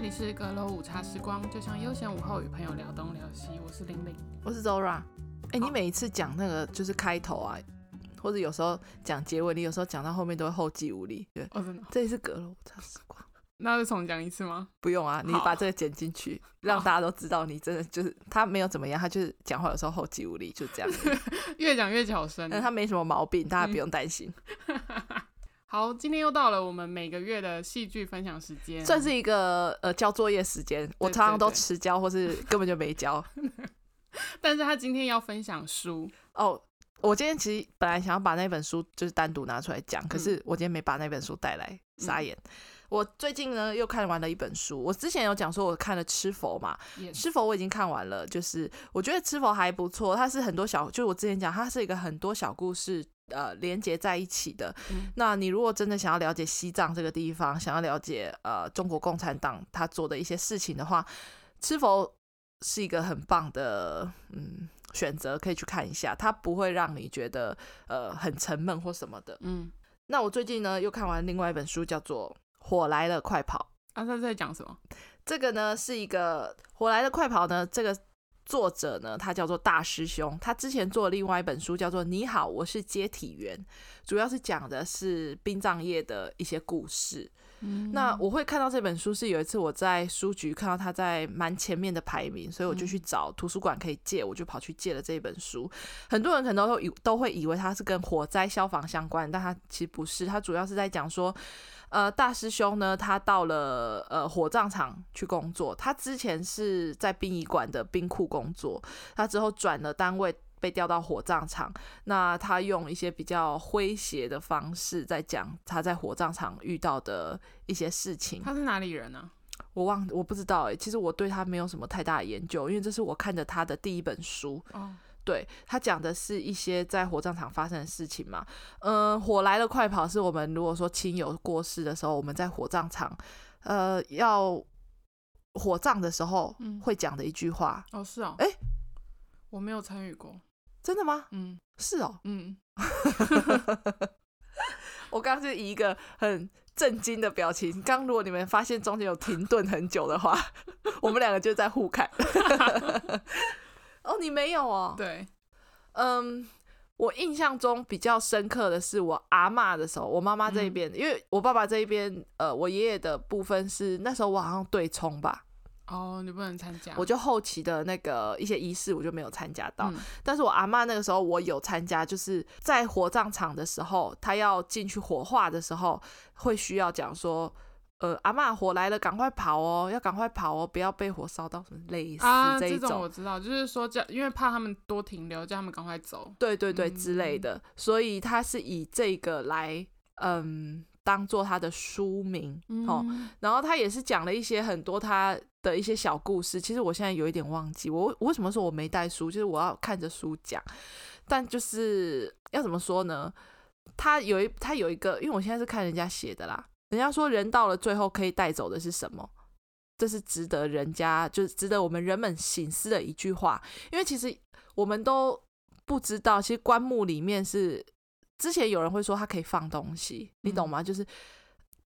这里是阁楼午茶时光，就像悠闲午后与朋友聊东聊西。我是玲玲，我是 Zora。哎、欸，你每一次讲那个就是开头啊，或者有时候讲结尾，你有时候讲到后面都会后继无力。对，哦，真的。这里是阁楼午茶时光，那就重讲一次吗？不用啊，你把这个剪进去，让大家都知道你真的就是他没有怎么样，他就是讲话有时候后继无力，就这样。越讲越小声，但他没什么毛病，大家不用担心。嗯好，今天又到了我们每个月的戏剧分享时间，算是一个呃交作业时间。我常常都迟交，或是根本就没交。但是他今天要分享书哦。我今天其实本来想要把那本书就是单独拿出来讲，可是我今天没把那本书带来，嗯、傻眼。我最近呢又看完了一本书，我之前有讲说我看了《吃佛》嘛，《吃佛》我已经看完了，就是我觉得《吃佛》还不错，它是很多小，就是我之前讲它是一个很多小故事。呃，连接在一起的。嗯。那你如果真的想要了解西藏这个地方，想要了解呃中国共产党他做的一些事情的话，是否是一个很棒的嗯选择，可以去看一下。它不会让你觉得呃很沉闷或什么的。嗯。那我最近呢又看完另外一本书，叫做《火来了，快跑》。啊，他在讲什么？这个呢是一个《火来了，快跑》呢这个。作者呢，他叫做大师兄。他之前做了另外一本书，叫做《你好，我是接体员》，主要是讲的是殡葬业的一些故事。嗯。那我会看到这本书，是有一次我在书局看到他在蛮前面的排名，所以我就去找图书馆可以借，我就跑去借了这本书。很多人可能都以都会以为他是跟火灾消防相关，但他其实不是，他主要是在讲说。呃，大师兄呢，他到了呃火葬场去工作。他之前是在殡仪馆的冰库工作，他之后转了单位，被调到火葬场。那他用一些比较诙谐的方式在讲他在火葬场遇到的一些事情。他是哪里人呢？我忘，我不知道哎。其实我对他没有什么太大的研究，因为这是我看着他的第一本书。哦。对，他讲的是一些在火葬场发生的事情嘛，嗯、呃，火来了快跑是我们如果说亲友过世的时候，我们在火葬场，呃，要火葬的时候会讲的一句话。嗯、哦，是哦，哎，我没有参与过，真的吗？嗯，是哦，嗯，我刚刚是以一个很震惊的表情，刚如果你们发现中间有停顿很久的话，我们两个就在互看。哦，你没有哦？对，嗯，我印象中比较深刻的是我阿嬷的时候，我妈妈这一边，嗯，因为我爸爸这一边，呃，我爷爷的部分是那时候我好像对冲吧。哦，你不能参加，我就后期的那个一些仪式我就没有参加到，嗯，但是我阿嬷那个时候我有参加，就是在火葬场的时候，他要进去火化的时候，会需要讲说。呃，阿嬷，火来了，赶快跑哦，要赶快跑哦，不要被火烧到什么类似这一种。啊，这种我知道，就是说叫，因为怕他们多停留，叫他们赶快走。对对对，之类的。嗯，所以他是以这个来，嗯，当做他的书名，嗯，哦。然后他也是讲了一些很多他的一些小故事。其实我现在有一点忘记，我我为什么说我没带书？就是我要看着书讲。但就是要怎么说呢？他有一他有一个，因为我现在是看人家写的啦。人家说，人到了最后可以带走的是什么？这是值得人家，就是值得我们人们醒思的一句话。因为其实我们都不知道，其实棺木里面是之前有人会说它可以放东西，你懂吗？就是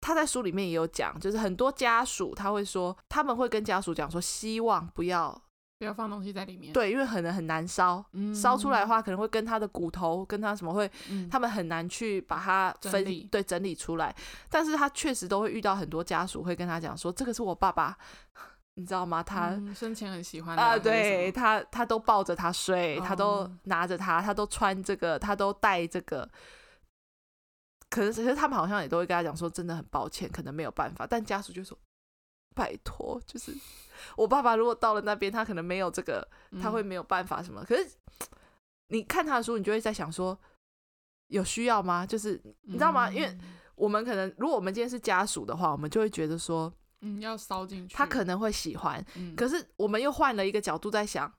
他在书里面也有讲，就是很多家属他会说，他们会跟家属讲说，希望不要。不要放东西在里面。对，因为可能很难烧，烧、嗯、出来的话可能会跟他的骨头，跟他什么会，嗯、他们很难去把它分整理，对，整理出来。但是他确实都会遇到很多家属会跟他讲说，这个是我爸爸，你知道吗？他、嗯、生前很喜欢啊，对他，他都抱着他睡，他都拿着他，他都穿这个，他都戴这个。可是，其实他们好像也都会跟他讲说，真的很抱歉，可能没有办法。但家属就说。拜托，就是我爸爸如果到了那边，他可能没有这个，他会没有办法什么。嗯、可是你看他的书，你就会在想说，有需要吗？就是你知道吗？嗯、因为我们可能，如果我们今天是家属的话，我们就会觉得说，嗯，要烧进去，他可能会喜欢。嗯、可是我们又换了一个角度在想，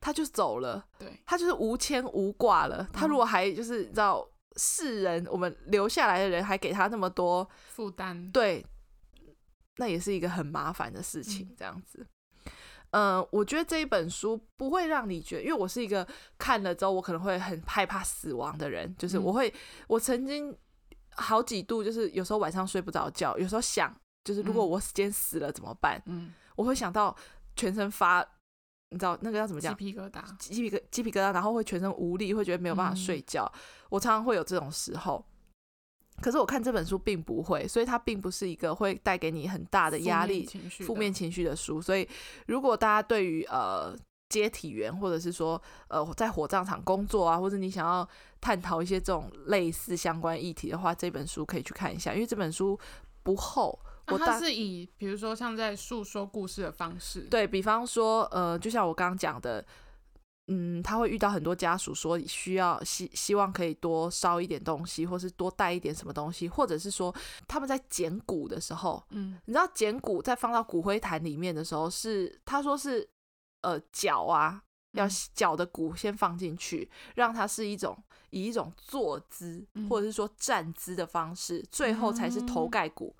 他就走了，对，他就是无牵无挂了。他如果还就是你知道世人，我们留下来的人还给他那么多负担，对。那也是一个很麻烦的事情，这样子。嗯、呃，我觉得这一本书不会让你觉得，因为我是一个看了之后我可能会很害怕死亡的人，就是我会，我曾经好几度就是有时候晚上睡不着觉，有时候想就是如果我今天死了怎么办？嗯，我会想到全身发，你知道那个要怎么讲？鸡皮疙瘩，鸡皮疙鸡皮疙瘩，然后会全身无力，会觉得没有办法睡觉。嗯、我常常会有这种时候。可是我看这本书并不会，所以它并不是一个会带给你很大的压力、负面情绪的书。所以如果大家对于呃接体员，或者是说呃在火葬场工作啊，或者你想要探讨一些这种类似相关议题的话，这本书可以去看一下，因为这本书不厚。我它是以比如说像在诉说故事的方式，对，比方说呃，就像我刚刚讲的。嗯，他会遇到很多家属说需要希希望可以多烧一点东西，或是多带一点什么东西，或者是说他们在捡骨的时候，嗯，你知道捡骨在放到骨灰坛里面的时候是他说是呃脚啊，要脚的骨先放进去，让它是一种以一种坐姿或者是说站姿的方式，最后才是头盖骨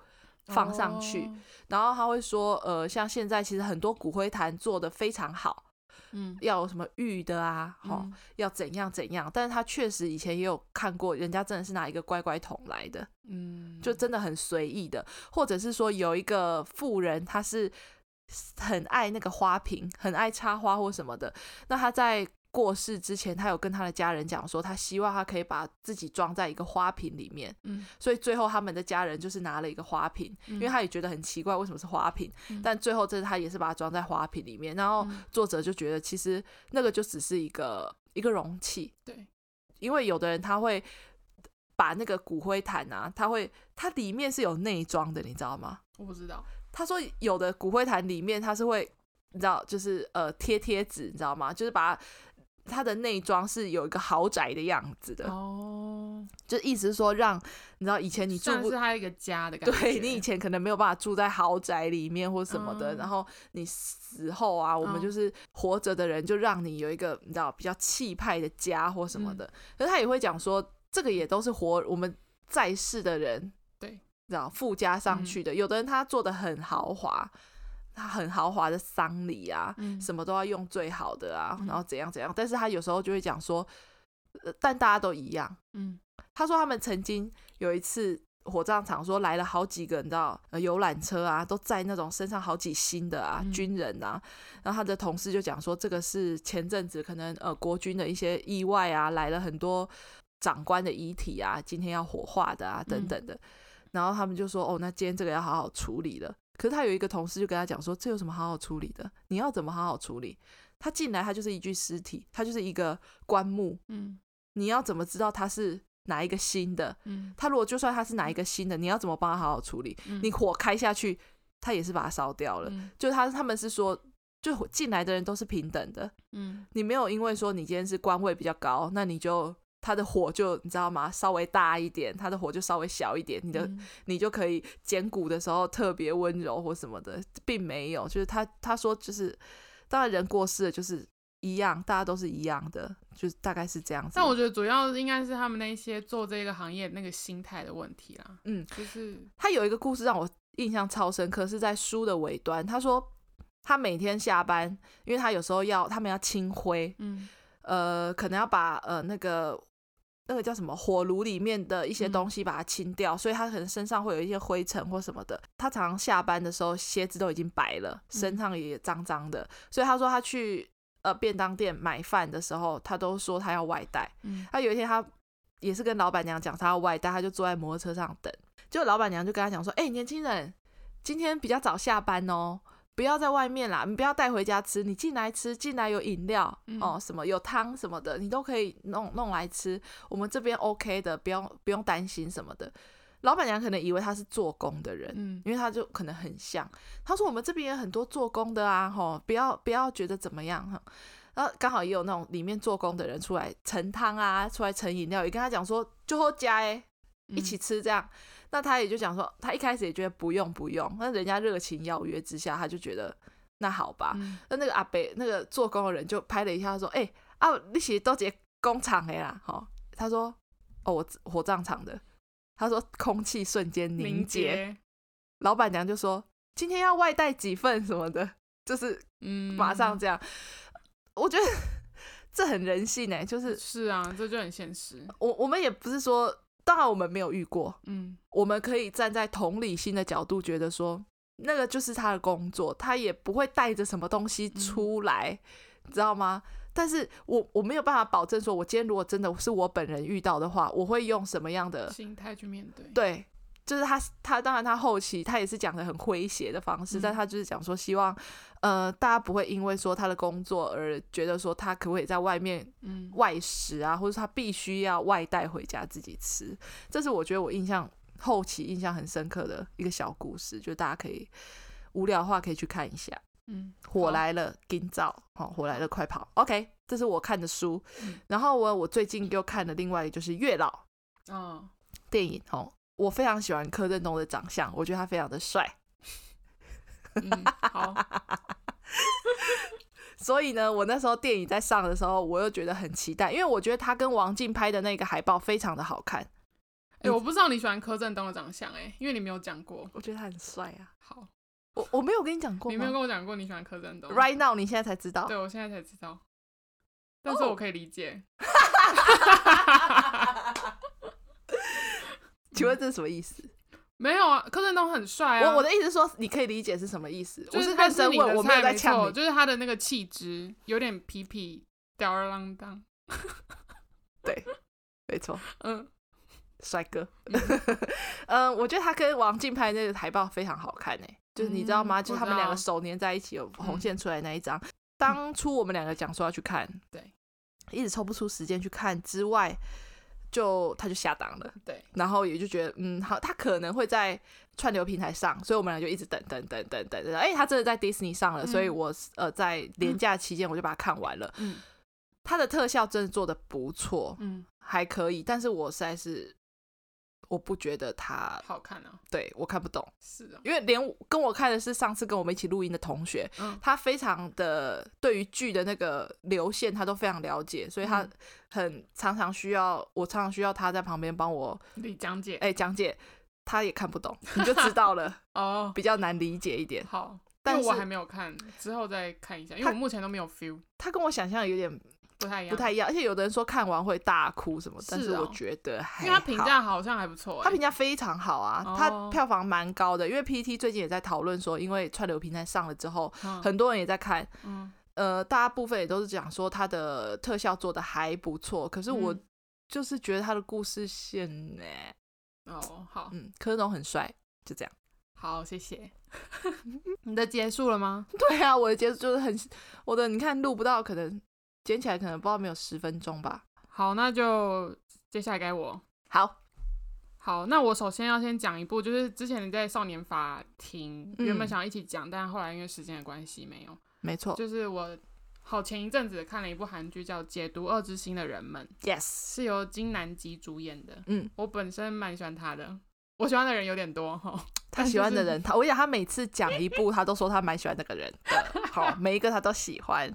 放上去。然后他会说呃，像现在其实很多骨灰坛做的非常好。嗯，要有什么玉的啊？好，嗯、要怎样怎样？但是他确实以前也有看过，人家真的是拿一个乖乖桶来的，嗯，就真的很随意的，或者是说有一个富人，他是很爱那个花瓶，很爱插花或什么的，那他在。过世之前，他有跟他的家人讲说，他希望他可以把自己装在一个花瓶里面。嗯，所以最后他们的家人就是拿了一个花瓶，嗯、因为他也觉得很奇怪，为什么是花瓶？嗯、但最后这他也是把它装在花瓶里面。然后作者就觉得，其实那个就只是一个一个容器。对，因为有的人他会把那个骨灰坛啊，他会它里面是有内装的，你知道吗？我不知道。他说有的骨灰坛里面他是会，你知道，就是呃贴贴纸，你知道吗？就是把。它的内装是有一个豪宅的样子的哦，就意思是说，让你知道以前你住不，是它一个家的感觉。对，你以前可能没有办法住在豪宅里面或什么的，嗯、然后你死后啊，我们就是活着的人，就让你有一个你知道比较气派的家或什么的。嗯、可是他也会讲说，这个也都是活我们在世的人，对，知道附加上去的。嗯、有的人他做的很豪华。他很豪华的丧礼啊，嗯、什么都要用最好的啊，嗯、然后怎样怎样。但是他有时候就会讲说，呃，但大家都一样。嗯，他说他们曾经有一次火葬场说来了好几个，你知道，呃，游览车啊，都载那种身上好几星的啊，嗯、军人啊。然后他的同事就讲说，这个是前阵子可能呃国军的一些意外啊，来了很多长官的遗体啊，今天要火化的啊，等等的。嗯、然后他们就说，哦，那今天这个要好好处理了。可是他有一个同事就跟他讲说，这有什么好好处理的？你要怎么好好处理？他进来，他就是一具尸体，他就是一个棺木。嗯，你要怎么知道他是哪一个新的？嗯，他如果就算他是哪一个新的，你要怎么帮他好好处理？嗯，你火开下去，他也是把它烧掉了。嗯，就他他们是说，就进来的人都是平等的。嗯，你没有因为说你今天是官位比较高，那你就。他的火就你知道吗？稍微大一点，他的火就稍微小一点，你的、嗯、你就可以剪骨的时候特别温柔或什么的，并没有。就是他他说就是，当然人过世了就是一样，大家都是一样的，就是大概是这样子。但我觉得主要应该是他们那些做这个行业那个心态的问题啦。嗯，就是 他有一个故事让我印象超深刻，是在书的尾端。他说他每天下班，因为他有时候要他们要清灰，嗯，呃，可能要把呃那个。那个叫什么火炉里面的一些东西把它清掉，嗯、所以他可能身上会有一些灰尘或什么的。他常常下班的时候鞋子都已经白了，身上也脏脏的。嗯、所以他说他去呃便当店买饭的时候，他都说他要外带。嗯、他有一天他也是跟老板娘讲他要外带，他就坐在摩托车上等。就老板娘就跟他讲说：“哎、欸，年轻人，今天比较早下班哦。”不要在外面啦，你不要带回家吃，你进来吃，进来有饮料、嗯、哦，什么有汤什么的，你都可以弄弄来吃。我们这边 OK 的，不用不用担心什么的。老板娘可能以为他是做工的人，嗯，因为他就可能很像。他说我们这边有很多做工的啊，吼，不要不要觉得怎么样哈。然后刚好也有那种里面做工的人出来盛汤啊，出来盛饮料，也跟他讲说就喝加诶，一起吃这样。嗯那他也就讲说，他一开始也觉得不用不用，那人家热情邀约之下，他就觉得那好吧。那、嗯、那个阿北那个做工的人就拍了一下，他说：“哎、欸、啊，你是都接工厂的啦。”哈，他说：“哦，我火葬场的。”他说：“空气瞬间凝结。结”老板娘就说：“今天要外带几份什么的，就是嗯，马上这样。嗯”我觉得 这很人性哎，就是是啊，这就很现实。我我们也不是说。当然我们没有遇过，嗯，我们可以站在同理心的角度，觉得说那个就是他的工作，他也不会带着什么东西出来，嗯、你知道吗？但是我我没有办法保证说，我今天如果真的是我本人遇到的话，我会用什么样的心态去面对？对。就是他，他当然他后期他也是讲的很诙谐的方式，嗯、但他就是讲说希望，呃，大家不会因为说他的工作而觉得说他可不可以在外面外食啊，嗯、或者他必须要外带回家自己吃。这是我觉得我印象后期印象很深刻的一个小故事，就大家可以无聊的话可以去看一下。嗯，火来了，今早好，火来了，快跑。OK，这是我看的书，嗯、然后我我最近又看了另外一个就是月老，哦，电影哦。我非常喜欢柯震东的长相，我觉得他非常的帅。嗯，好。所以呢，我那时候电影在上的时候，我又觉得很期待，因为我觉得他跟王静拍的那个海报非常的好看。哎、欸，我不知道你喜欢柯震东的长相，哎，因为你没有讲过。我觉得他很帅啊。好，我我没有跟你讲过，你没有跟我讲过你喜欢柯震东。Right now，你现在才知道。对，我现在才知道，但是我可以理解。请问这是什么意思？没有啊，柯震东很帅啊。我我的意思是说，你可以理解是什么意思。就是认真问，我没有在呛你。就是他的那个气质有点痞痞吊儿郎当。对，没错。嗯，帅哥。嗯，我觉得他跟王静拍那个海报非常好看诶。就是你知道吗？就是他们两个手粘在一起，有红线出来那一张。当初我们两个讲说要去看，对，一直抽不出时间去看之外。就他就下档了，对，然后也就觉得，嗯，好，他可能会在串流平台上，所以我们俩就一直等等等等等等，哎，他真的在 Disney 上了，嗯、所以我呃在年假期间我就把它看完了，嗯，他的特效真的做的不错，嗯，还可以，但是我实在是。我不觉得他好看啊，对，我看不懂，是的，因为连跟我看的是上次跟我们一起录音的同学，嗯，他非常的对于剧的那个流线他都非常了解，所以他很常常需要我常常需要他在旁边帮我讲解，哎，讲解，他也看不懂，你就知道了 哦，比较难理解一点。好，但我还没有看，之后再看一下，因为我目前都没有 feel，他跟我想象有点。不太一样，不太一样，而且有的人说看完会大哭什么，但是我觉得还好，因为他评价好像还不错，他评价非常好啊，他票房蛮高的，因为 PTT 最近也在讨论说，因为串流平台上了之后，很多人也在看，嗯呃，大部分也都是讲说他的特效做的还不错，可是我就是觉得他的故事线呢，哦，好，嗯，柯震东很帅，就这样，好，谢谢，你的结束了吗？对啊，我的结束就是很，我的你看录不到，可能。剪起来可能不知道没有十分钟吧。好，那就接下来该我。好，好，那我首先要先讲一部，就是之前你在少年法庭原本想要一起讲，嗯、但后来因为时间的关系没有。没错，就是我好前一阵子看了一部韩剧叫《解读恶之心的人们》，Yes，是由金南吉主演的。嗯，我本身蛮喜欢他的，我喜欢的人有点多哈。他喜欢的人，他我跟你讲，他每次讲一部，他都说他蛮喜欢那个人的。好，每一个他都喜欢。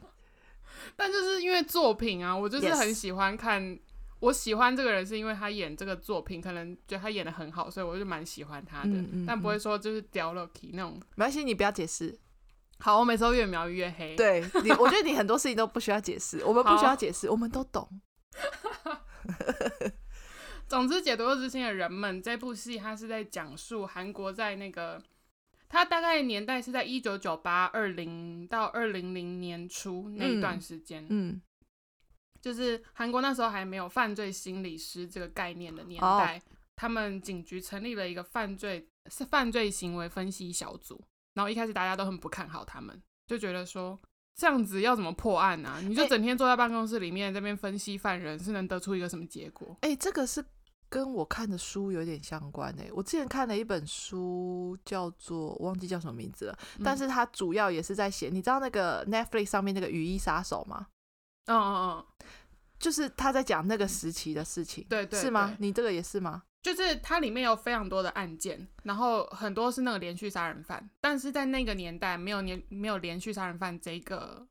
但就是因为作品啊，我就是很喜欢看。我喜欢这个人是因为他演这个作品，可能觉得他演的很好，所以我就蛮喜欢他的。嗯嗯、但不会说就是掉了 key 那种。没关系，你不要解释。好，我每次都越描越黑。对你，我觉得你很多事情都不需要解释，我们不需要解释，我们都懂。总之，解读恶之心的人们这部戏，它是在讲述韩国在那个。他大概年代是在一九九八二零到二零零年初那一段时间，嗯，嗯，就是韩国那时候还没有犯罪心理师这个概念的年代，哦、他们警局成立了一个犯罪是犯罪行为分析小组，然后一开始大家都很不看好他们，就觉得说这样子要怎么破案啊？你就整天坐在办公室里面这边分析犯人，是能得出一个什么结果？哎、欸，这个是。跟我看的书有点相关诶、欸，我之前看了一本书，叫做我忘记叫什么名字了，嗯、但是它主要也是在写，你知道那个 Netflix 上面那个《雨衣杀手》吗？嗯嗯嗯，就是他在讲那个时期的事情，对，对对，是吗？你这个也是吗？就是它里面有非常多的案件，然后很多是那个连续杀人犯，但是在那个年代没有连没有连续杀人犯这个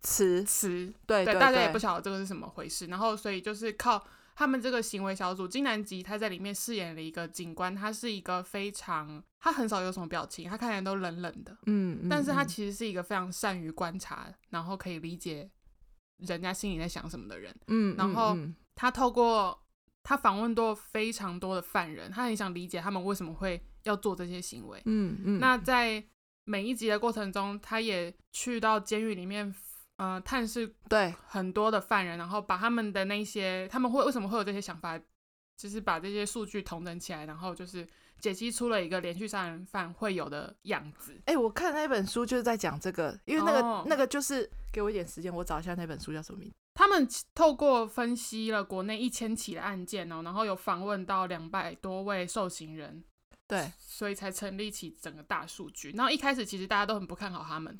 词词，对对，大家也不晓得这个是什么回事，然后所以就是靠。他们这个行为小组，金南吉他在里面饰演了一个警官，他是一个非常，他很少有什么表情，他看起来都冷冷的，嗯，嗯，但是他其实是一个非常善于观察，然后可以理解人家心里在想什么的人，嗯，然后他透过他访问过非常多的犯人，他很想理解他们为什么会要做这些行为。嗯嗯。那在每一集的过程中，他也去到监狱里面，呃，探视对很多的犯人，然后把他们的那些他们会为什么会有这些想法，就是把这些数据统整起来，然后就是解析出了一个连续杀人犯会有的样子。哎、欸，我看那本书就是在讲这个，因为那个、哦、那个就是给我一点时间，我找一下那本书叫什么名字。他们透过分析了国内一千起的案件哦，然后有访问到两百多位受刑人。对，所以才成立起整个大数据。然后一开始其实大家都很不看好他们，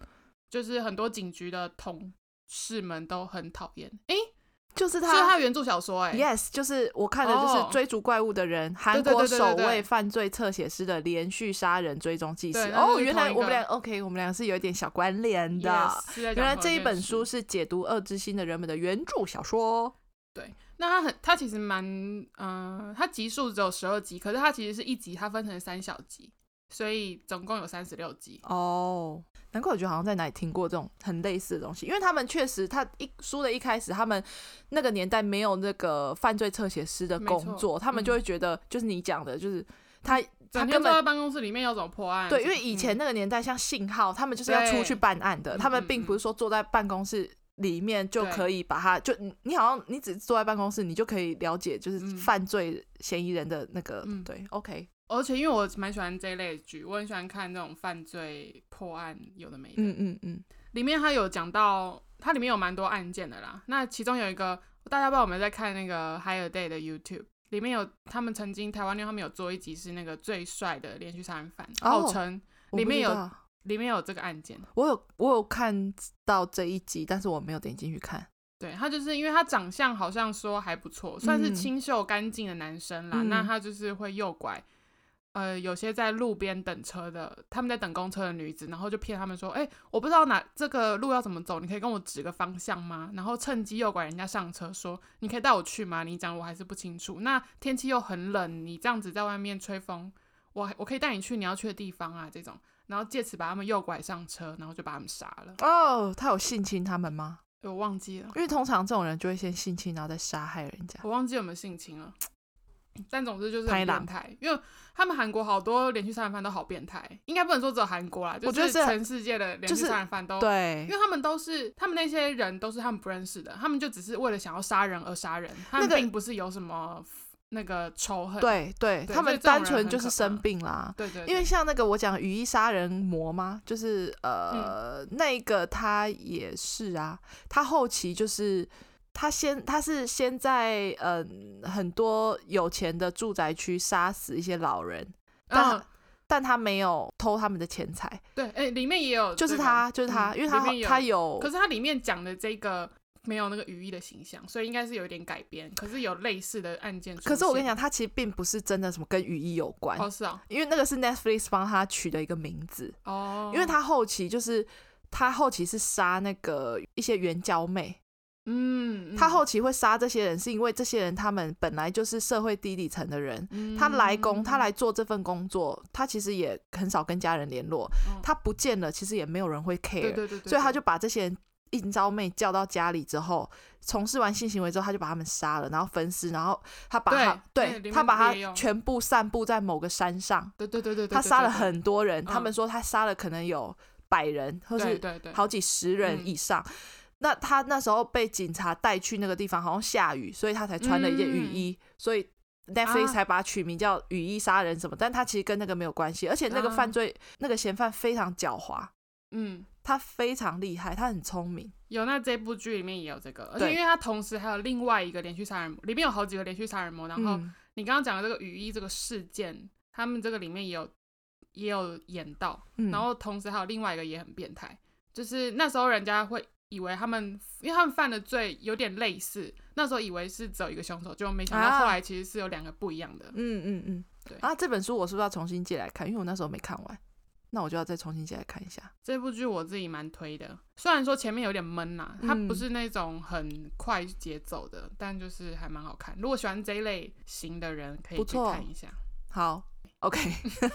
就是很多警局的同事们都很讨厌。哎，就是他，是他原著小说哎。Yes，就是我看的就是追逐怪物的人，韩国首位犯罪侧写师的连续杀人追踪纪实。哦，原来我们俩 OK，我们俩是有一点小关联的。Yes, 原来这一本书是解读恶之心的人们的原著小说。对。那它很，它其实蛮，嗯、呃，它集数只有十二集，可是它其实是一集，它分成三小集，所以总共有三十六集。哦，难怪我觉得好像在哪里听过这种很类似的东西，因为他们确实，他一书的一开始，他们那个年代没有那个犯罪侧写师的工作，他们就会觉得，就是你讲的，就是他、嗯、他根本在办公室里面要怎么破案？对，因为以前那个年代，像信号，他们就是要出去办案的，他们并不是说坐在办公室。里面就可以把他，就你你好像你只坐在办公室，你就可以了解就是犯罪嫌疑人的那个、嗯、对，OK。而且因为我蛮喜欢这一类的剧，我很喜欢看那种犯罪破案有的没的。嗯嗯嗯。里面他有讲到，它里面有蛮多案件的啦。那其中有一个大家不知道有没有在看那个 Higher Day 的 YouTube，里面有他们曾经台湾妞他们有做一集是那个最帅的连续杀人犯，号称里面有。里面有这个案件，我有我有看到这一集，但是我没有点进去看。对，他就是因为他长相好像说还不错，算是清秀干净的男生啦。嗯、那他就是会诱拐，呃，有些在路边等车的，他们在等公车的女子，然后就骗他们说，哎、欸，我不知道哪这个路要怎么走，你可以跟我指个方向吗？然后趁机诱拐人家上车，说你可以带我去吗？你讲我还是不清楚。那天气又很冷，你这样子在外面吹风，我我可以带你去你要去的地方啊，这种。然后借此把他们诱拐上车，然后就把他们杀了。哦，他有性侵他们吗？我忘记了，因为通常这种人就会先性侵，然后再杀害人家。我忘记有没有性侵了，但总之就是很变态。因为他们韩国好多连续杀人犯都好变态，应该不能说只有韩国啦，就是全世界的连续杀人犯都、就是、对，因为他们都是他们那些人都是他们不认识的，他们就只是为了想要杀人而杀人，他们并不是有什么。那个仇恨，对对，对，他们单纯就是生病啦。对，对对，因为像那个我讲羽衣杀人魔嘛，就是呃、嗯，那个他也是啊，他后期就是他先他是先在嗯很多有钱的住宅区杀死一些老人，但、嗯、但他没有偷他们的钱财。对，哎、欸，里面也有，就是他，就是他，嗯、因为他有他有，可是他里面讲的这个。没有那个羽衣的形象，所以应该是有一点改编。可是有类似的案件。可是我跟你讲，他其实并不是真的什么跟羽衣有关。哦，是啊。因为那个是 Netflix 帮他取的一个名字。哦。因为他后期就是他后期是杀那个一些援交妹。嗯。他后期会杀这些人，是因为这些人他们本来就是社会低底层的人。嗯。他来工，他来做这份工作，他其实也很少跟家人联络。嗯。他不见了，其实也没有人会 care。对对对对。所以他就把这些人。应招妹叫到家里之后，从事完性行为之后，他就把他们杀了，然后分尸，然后他把他对，对他把他全部散布在某个山上。对对对对，他杀了很多人，他们说他杀了可能有百人，或是好几十人以上。那他那时候被警察带去那个地方，好像下雨，所以他才穿了一件雨衣，所以 Netflix 才把他取名叫雨衣杀人什么。但他其实跟那个没有关系，而且那个犯罪那个嫌犯非常狡猾。嗯。他非常厉害，他很聪明。有，那这部剧里面也有这个，而且因为他同时还有另外一个连续杀人魔，里面有好几个连续杀人魔。然后你刚刚讲的这个雨衣这个事件，他们这个里面也有也有演到。然后同时还有另外一个也很变态，就是那时候人家会以为他们，因为他们犯的罪有点类似，那时候以为是只有一个凶手，就没想到后来其实是有两个不一样的。嗯嗯嗯，对。啊，这本书我是不是要重新借来看？因为我那时候没看完。那我就要再重新借来看一下这部剧，我自己蛮推的。虽然说前面有点闷呐，它不是那种很快节奏的，嗯、但就是还蛮好看。如果喜欢这一类型的人，可以去看一下。好，OK，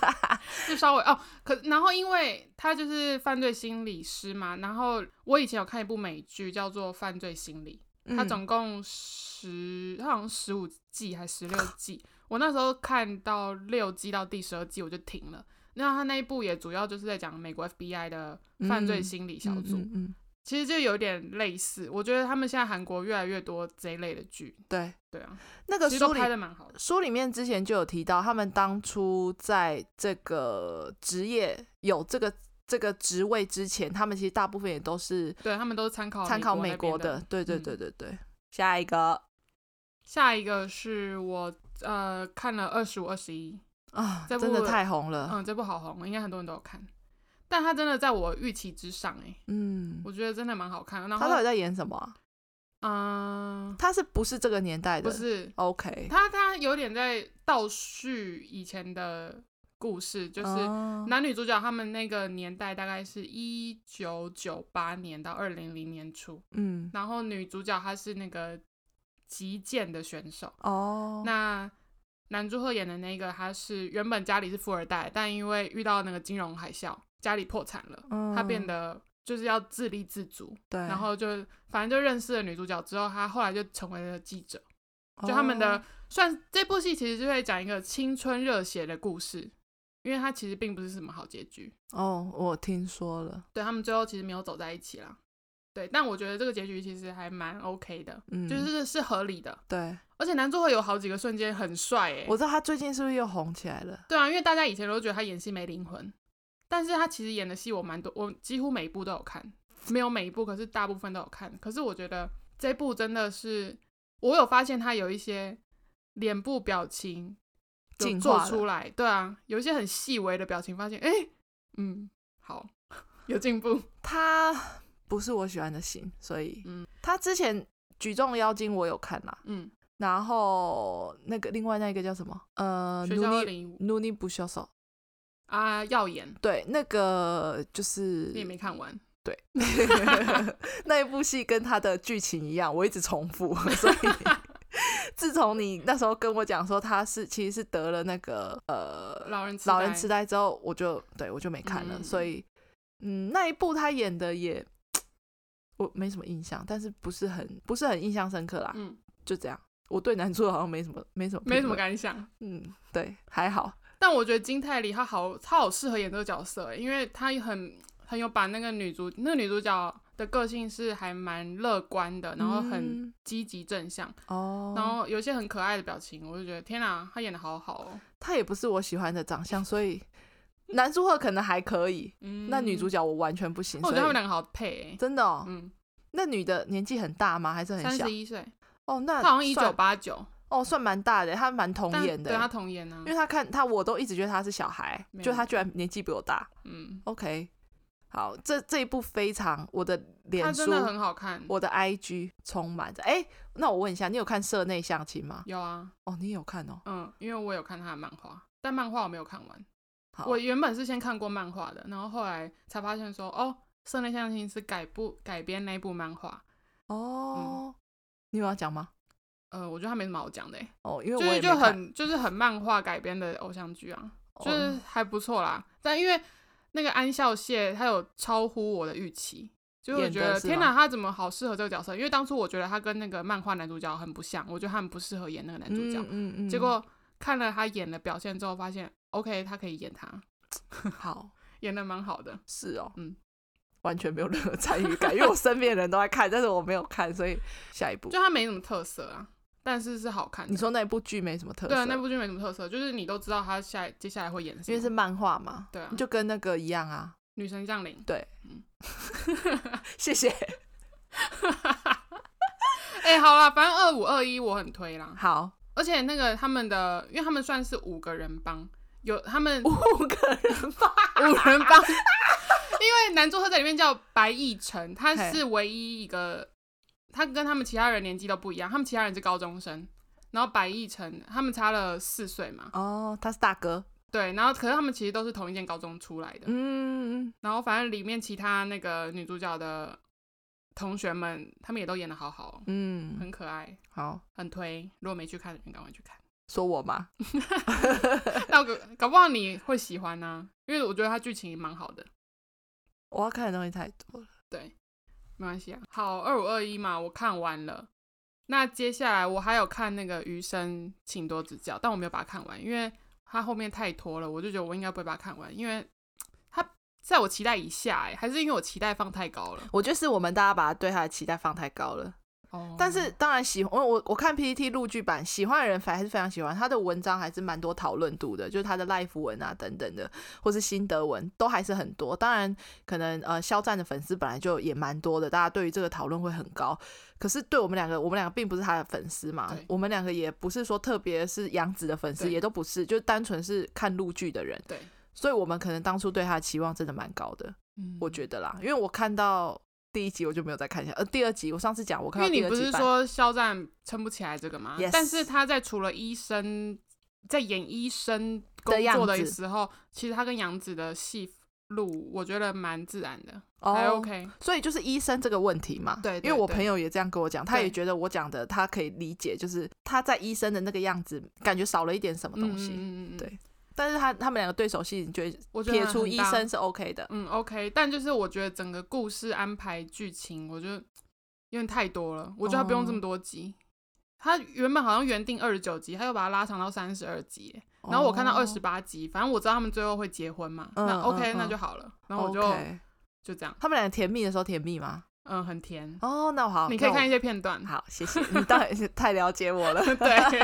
就稍微哦，可然后因为他就是犯罪心理师嘛，然后我以前有看一部美剧叫做《犯罪心理》，它总共十，它好像十五季还十六季。我那时候看到六季到第十二季我就停了。那他那一部也主要就是在讲美国 FBI 的犯罪心理小组。嗯嗯嗯其实就有点类似，我觉得他们现在韩国越来越多这一类的剧。对对啊，那个书里拍的蛮好的。书里面之前就有提到，他们当初在这个职业有这个这个职位之前，他们其实大部分也都是对他们都是参考参考美国的。对对对对对。嗯、下一个，下一个是我呃看了二十五二十一啊，真的太红了。嗯，这部好红，应该很多人都有看。但他真的在我预期之上哎，嗯，我觉得真的蛮好看的。然后他到底在演什么啊？嗯，他是不是这个年代的？不是，OK。他他有点在倒叙以前的故事，就是男女主角他们那个年代大概是一九九八年到二零零年初，嗯，然后女主角她是那个击剑的选手哦。那男主角演的那个他是原本家里是富二代，但因为遇到那个金融海啸。家里破产了，嗯、他变得就是要自立自足，对，然后就反正就认识了女主角之后，他后来就成为了记者。哦、就他们的算这部戏其实就会讲一个青春热血的故事，因为他其实并不是什么好结局。哦，我听说了，对，他们最后其实没有走在一起啦。对，但我觉得这个结局其实还蛮 OK 的，嗯，就是是合理的。对，而且男主会有好几个瞬间很帅诶，我知道他最近是不是又红起来了？对啊，因为大家以前都觉得他演戏没灵魂。但是他其实演的戏我蛮多，我几乎每一部都有看，没有每一部，可是大部分都有看。可是我觉得这部真的是，我有发现他有一些脸部表情就做出来，对啊，有一些很细微的表情，发现哎，嗯，好，有进步。他不是我喜欢的型，所以，嗯，他之前举重妖精我有看啦，嗯，然后那个另外那个叫什么？呃，努力努尼不销售。啊，耀眼，对，那个就是你也没看完，对，那一部戏跟他的剧情一样，我一直重复，所以 自从你那时候跟我讲说他是其实是得了那个呃老人老人痴呆之后，我就对我就没看了，嗯、所以嗯那一部他演的也我没什么印象，但是不是很不是很印象深刻啦，嗯，就这样，我对男主好像没什么没什么没什么感想，嗯，对，还好。但我觉得金泰梨她好，她好适合演这个角色，因为她很很有把那个女主那个女主角的个性是还蛮乐观的，然后很积极正向哦，然后有一些很可爱的表情，我就觉得天哪，她演的好好哦。她也不是我喜欢的长相，所以男主角可能还可以，嗯，那女主角我完全不行。我觉得他们两个好配，真的哦。嗯，那女的年纪很大吗？还是很小？三十一岁。哦，那她好像一九八九。哦，算蛮大的，他蛮童颜的，对他童颜呢，因为他看他，我都一直觉得他是小孩，就他居然年纪比我大。嗯，OK，好，这这一部非常我的脸书真的很好看，我的 IG 充满着。哎，那我问一下，你有看社内相亲吗？有啊，哦，你有看哦，嗯，因为我有看他的漫画，但漫画我没有看完。我原本是先看过漫画的，然后后来才发现说，哦，社内相亲是改部改编那部漫画。哦，嗯、你有要讲吗？呃，我觉得他没什么好讲的哦，因为就是就很就是很漫画改编的偶像剧啊，哦、就是还不错啦。但因为那个安孝燮他有超乎我的预期，就我觉得天哪，他怎么好适合这个角色？因为当初我觉得他跟那个漫画男主角很不像，我觉得他很不适合演那个男主角。嗯嗯嗯、结果看了他演的表现之后，发现 OK，他可以演他，好，演的蛮好的。是哦，嗯。完全没有任何参与感，因为我身边的人都在看，但是我没有看，所以下一部就他没什么特色啊。但是是好看的。你说那部剧没什么特色？对，那部剧没什么特色，就是你都知道他下接下来会演什么，因为是漫画嘛。对啊，就跟那个一样啊，女神降临。对，嗯，谢谢。哎、欸，好啦，反正二五二一我很推啦。好，而且那个他们的，因为他们算是五个人帮，有他们五个人帮，五人帮，因为男主角在里面叫白亦辰，他是唯一一个。他跟他们其他人年纪都不一样，他们其他人是高中生，然后白亦辰他们差了四岁嘛。哦，他是大哥。对，然后可是他们其实都是同一间高中出来的。嗯。然后反正里面其他那个女主角的同学们，他们也都演的好好，嗯，很可爱，好，很推。如果没去看的人，赶快去看。说我吗？那搞搞不好你会喜欢呢、啊，因为我觉得他剧情也蛮好的。我要看的东西太多了。对。没关系啊，好，二五二一嘛，我看完了。那接下来我还有看那个《余生，请多指教》，但我没有把它看完，因为它后面太拖了，我就觉得我应该不会把它看完，因为它在我期待以下，哎，还是因为我期待放太高了？我就是我们大家把它对它的期待放太高了。哦，但是当然喜欢我我我看 PPT 录剧版，喜欢的人反还是非常喜欢他的文章，还是蛮多讨论度的，就是他的 life 文啊等等的，或是心得文都还是很多。当然，可能呃肖战的粉丝本来就也蛮多的，大家对于这个讨论会很高。可是对我们两个，我们两个并不是他的粉丝嘛，我们两个也不是说特别是杨紫的粉丝，也都不是，就单纯是看录剧的人。对，所以我们可能当初对他的期望真的蛮高的，嗯，我觉得啦，因为我看到。第一集我就没有再看下，呃，第二集我上次讲我看到第二集，因为你不是说肖战撑不起来这个吗？Yes. 但是他在除了医生在演医生工作的时候，其实他跟杨紫的戏路我觉得蛮自然的，oh, 还 OK。所以就是医生这个问题嘛，对，因为我朋友也这样跟我讲，他也觉得我讲的他可以理解，就是他在医生的那个样子，感觉少了一点什么东西，嗯嗯对。但是他他们两个对手戏，你觉得撇除医生是 OK 的，嗯 OK，但就是我觉得整个故事安排剧情，我觉得有点太多了，我觉得他不用这么多集，哦、他原本好像原定二十九集，他又把它拉长到三十二集，然后我看到二十八集，反正我知道他们最后会结婚嘛，嗯、那 OK、嗯、那就好了，然后我就 okay 就这样，他们俩甜蜜的时候甜蜜吗？嗯，很甜。哦，那我好，你可以看一些片段，好，谢谢你，当然是太了解我了，对。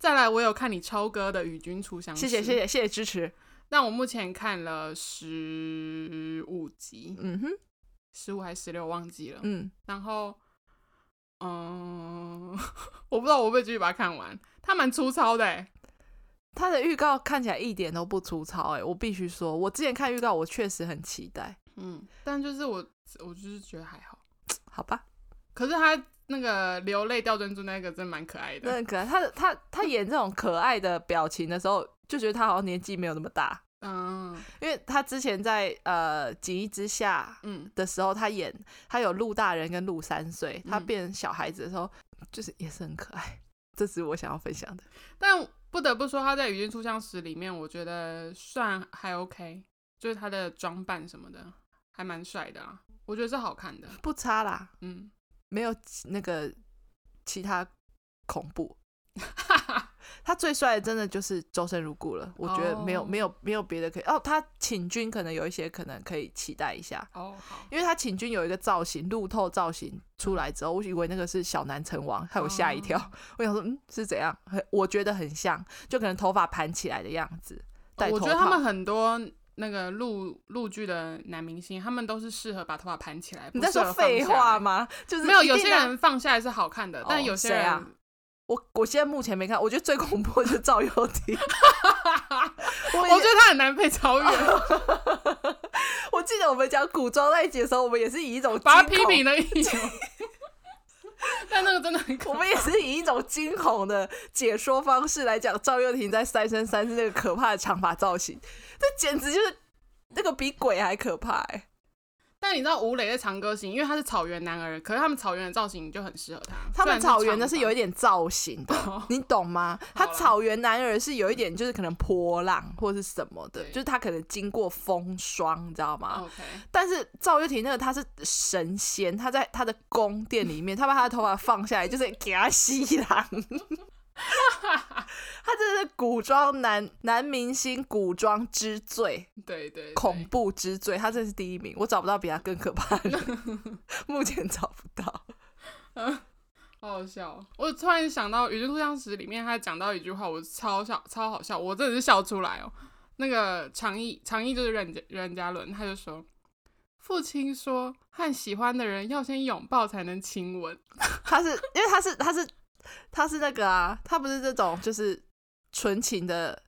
再来，我有看你超哥的《与君初相识》，谢谢谢谢谢谢支持。那我目前看了十五集，嗯哼，十五还是十六忘记了，嗯。然后，嗯，我不知道我会不会继续把它看完。它蛮粗糙的，欸，它的预告看起来一点都不粗糙，哎，我必须说，我之前看预告，我确实很期待，嗯，但就是我，我就是觉得还好，好吧。可是他。那个流泪掉珍珠那个真蛮可爱的，真的可爱。他他他演这种可爱的表情的时候，就觉得他好像年纪没有那么大。嗯，因为他之前在呃《锦衣之下》嗯的时候，他演他有陆大人跟陆三岁，他变小孩子的时候，就是也是很可爱。这是我想要分享的。但不得不说，他在《与君初相识》里面，我觉得算还 OK，就是他的装扮什么的还蛮帅的啊，我觉得是好看的，不差啦。嗯。没有那个其他恐怖，他最帅的真的就是周生如故了。我觉得没有、oh. 没有没有别的可以哦。他请君可能有一些可能可以期待一下哦，好，因为他请君有一个造型路透造型出来之后，我以为那个是小南成王，害我吓一跳。Oh. 我想说，嗯，是怎样？很我觉得很像，就可能头发盘起来的样子。我觉得他们很多。那个陆陆剧的男明星，他们都是适合把头发盘起来。你在说废话吗？就是没有有些人放下来是好看的，但有些人，啊、我我现在目前没看，我觉得最恐怖的就是赵又廷。我，我觉得他很难被超越。我记得我们讲古装那一集的时候，我们也是以一种把他批评的意思。但那个真的很可怕，我们也是以一种惊恐的解说方式来讲赵又廷在《三生三世》那个可怕的长发造型，这简直就是那个比鬼还可怕哎！但你知道吴磊在《长歌行》，因为他是草原男儿，可是他们草原的造型就很适合他。他们草原的是有一点造型的，你懂吗？他草原男儿是有一点就是可能波浪或者是什么的，就是他可能经过风霜，你知道吗？Okay. 但是赵又廷那个他是神仙，他在他的宫殿里面，他把他的头发放下来，就是给他吸狼。他这是古装男男明星古装之最，对，对对，恐怖之最，他这是第一名，我找不到比他更可怕的，目前找不到。嗯，好好笑。我突然想到《宇宙录像室》里面，他讲到一句话，我超笑，超好笑，我真的是笑出来哦。那个常毅，常毅就是任任嘉伦，他就说，父亲说和喜欢的人要先拥抱才能亲吻，他是因为他是他是。他是那个啊，他不是这种就是纯情的，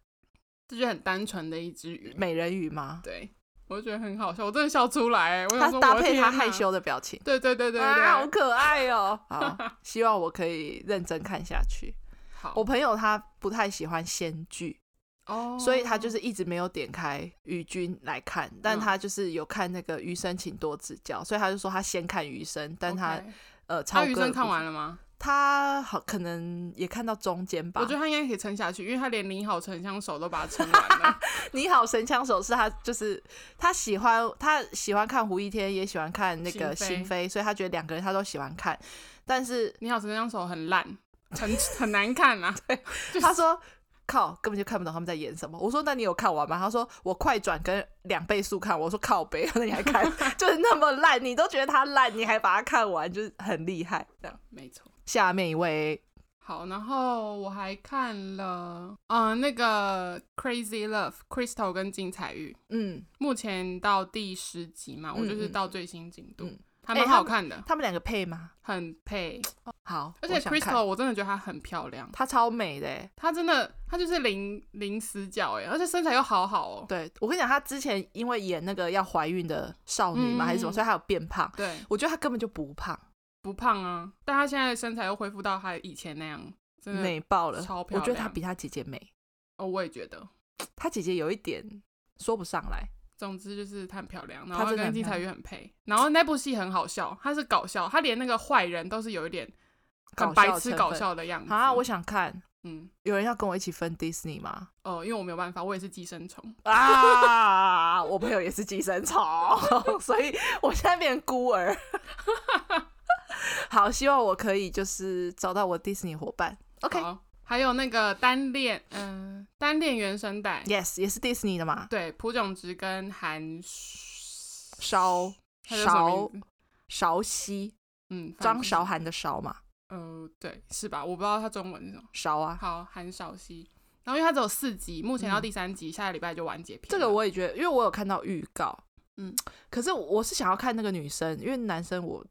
这就很单纯的一只鱼，美人鱼吗？对，我就觉得很好笑，我真的笑出来。他搭配他害羞的表情，对对对对对，啊，好可 爱哦！好，希望我可以认真看下去。好，我朋友他不太喜欢仙剧哦，所以他就是一直没有点开《与君》来看，但他就是有看那个《余生，请多指教》，所以他就说他先看《余生》，但他呃，他《余生》看完了吗？他好可能也看到中间吧。我觉得他应该可以撑下去，因为他连你好神枪手都把它撑完了。你好神枪手是他就是他喜欢他喜欢看胡一天，也喜欢看那个心扉，所以他觉得两个人他都喜欢看。但是你好神枪手很烂，很 很难看啊。对，他说。靠，根本就看不懂他们在演什么。我说，那你有看完吗？他说我快转跟两倍速看。我说靠北，那你还看，就是那么烂，你都觉得他烂，你还把它看完，就是很厉害。这样没错。下面一位，好，然后我还看了，嗯，那个 Crazy Love Crystal 跟金彩玉，嗯，目前到第十集嘛，我就是到最新进度。嗯。嗯还蛮好看的，欸、他们两个配吗？很配，好。而且 Crystal 我，我真的觉得她很漂亮，她超美的，她真的，她就是零零死角哎，而且身材又好好哦。对，我跟你讲，她之前因为演那个要怀孕的少女嘛，嗯、还是什么，所以她有变胖。对，我觉得她根本就不胖，不胖啊，但她现在身材又恢复到她以前那样，真的美爆了，超漂亮。我觉得她比她姐姐美。哦，我也觉得，她姐姐有一点说不上来。总之就是她很漂亮，然后跟金彩玉很配，然后那部戏很好笑，她是搞笑，她连那个坏人都是有一点很白痴搞笑的样子啊！我想看，嗯，有人要跟我一起分 Disney 吗？哦，因为我没有办法，我也是寄生虫啊，我朋友也是寄生虫，所以我现在变成孤儿。好，希望我可以就是找到我 Disney 伙伴。OK。还有那个单恋，嗯、呃，单恋原声带，Yes，也是 Disney 的嘛？对，朴炯植跟韩韶韶韶熙，嗯，张韶涵的韶嘛？呃，对，是吧？我不知道他中文是什么。韶啊，好，韩韶熙。然后因为他只有四集，目前到第三集，嗯、下个礼拜就完结篇。这个我也觉得，因为我有看到预告，嗯，可是我是想要看那个女生，因为男生我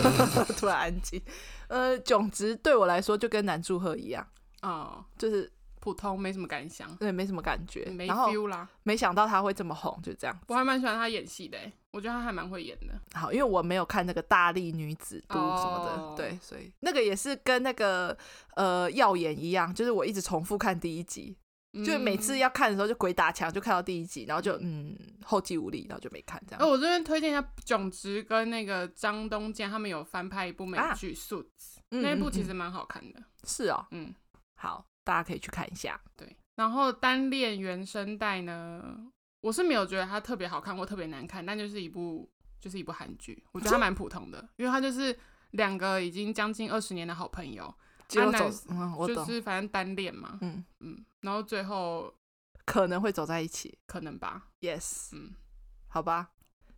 突然安静。呃，囧植对我来说就跟南柱赫一样。哦，就是普通，没什么感想，对，没什么感觉，没 feel 啦。没想到他会这么红，就这样。我还蛮喜欢他演戏的，我觉得他还蛮会演的。好，因为我没有看那个大力女子都什么的，oh. 对，所以那个也是跟那个呃耀眼一样，就是我一直重复看第一集，嗯、就每次要看的时候就鬼打墙，就看到第一集，然后就嗯后继无力，然后就没看这样。哦，我这边推荐一下囧植跟那个张东健他们有翻拍一部美剧《Suits》，那一部其实蛮好看的。是哦，嗯，好。大家可以去看一下。对，然后单恋原声带呢，我是没有觉得它特别好看或特别难看，但就是一部就是一部韩剧，我觉得它蛮普通的，因为它就是两个已经将近二十年的好朋友，就走，嗯，我懂，就是反正单恋嘛，嗯。嗯，然后最后可能会走在一起，可能吧，Yes，嗯，好吧，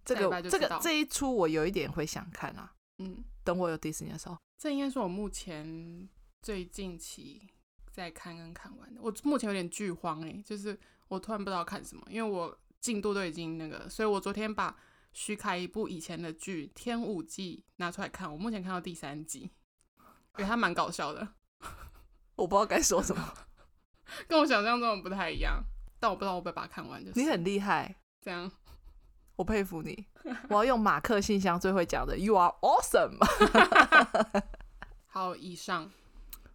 这个这个这一出我有一点会想看啊，嗯，等我有迪士尼的时候，这应该是我目前最近期。在看跟看完的，我目前有点剧荒哎，就是我突然不知道看什么，因为我进度都已经那个，所以我昨天把徐凯一部以前的剧《天舞记》拿出来看，我目前看到第三集，因为它蛮搞笑的，我不知道该说什么，跟我想象中的不太一样，但我不知道我会把它看完，就是你很厉害，这样，我佩服你，我要用马克信箱最会讲的，You are awesome，好，以上。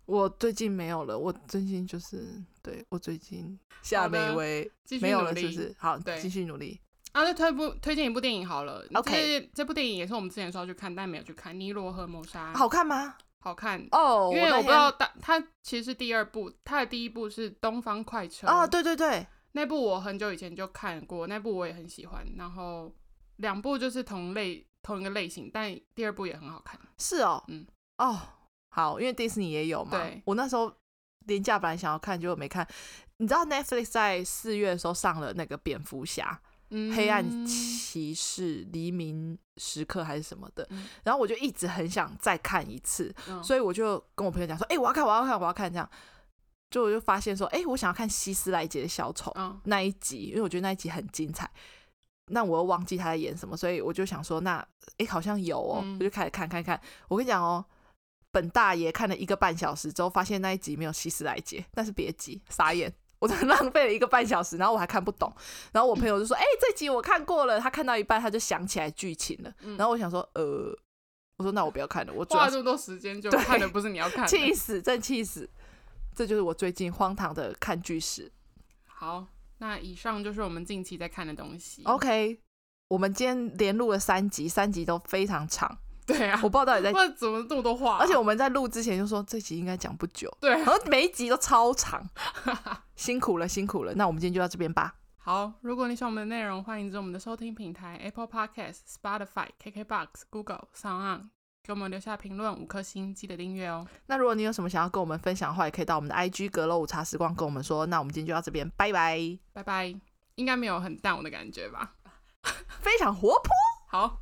我最近没有了，我最近就是对我最近下面一位没有了，是不是？好，对，继续努力。啊，再推部推荐一部电影好了。OK，这部电影也是我们之前说要去看，但没有去看《尼罗河谋杀》。好看吗？好看哦，因为我不知道它它其实第二部，它的第一部是《东方快车》啊，对对对，那部我很久以前就看过，那部我也很喜欢。然后两部就是同类同一个类型，但第二部也很好看。是哦，嗯，哦。好，因为迪士尼也有嘛。对。我那时候廉价本来想要看，结果没看。你知道 Netflix 在四月的时候上了那个蝙蝠侠、嗯、黑暗骑士、黎明时刻还是什么的，嗯、然后我就一直很想再看一次，嗯、所以我就跟我朋友讲说：“哎、欸，我要看，我要看，我要看。”这样，就我就发现说：“哎、欸，我想要看希斯莱杰的小丑、嗯、那一集，因为我觉得那一集很精彩。那我又忘记他在演什么，所以我就想说，那哎、欸，好像有哦，嗯、我就开始看看看。我跟你讲哦。”本大爷看了一个半小时之后，发现那一集没有希斯莱杰，那是别急，傻眼，我真的浪费了一个半小时，然后我还看不懂。然后我朋友就说：“哎、欸，这集我看过了。”他看到一半，他就想起来剧情了。然后我想说：“呃，我说那我不要看了，我花了这么多时间就看的不是你要看的，气死，真气死。”这就是我最近荒唐的看剧史。好，那以上就是我们近期在看的东西。OK，我们今天连录了三集，三集都非常长。对啊，我不知道到底在，不知道怎么这么多话啊。而且我们在录之前就说这集应该讲不久，对啊，然后每一集都超长，辛苦了，辛苦了。那我们今天就到这边吧。好，如果你喜欢我们的内容，欢迎在我们的收听平台 Apple Podcast、Spotify、KKBox、Google、SoundOn 给我们留下评论五颗星，记得订阅哦。那如果你有什么想要跟我们分享的话，也可以到我们的 IG 阁楼午茶时光跟我们说。那我们今天就到这边，拜拜，拜拜。应该没有很淡我的感觉吧？非常活泼。好。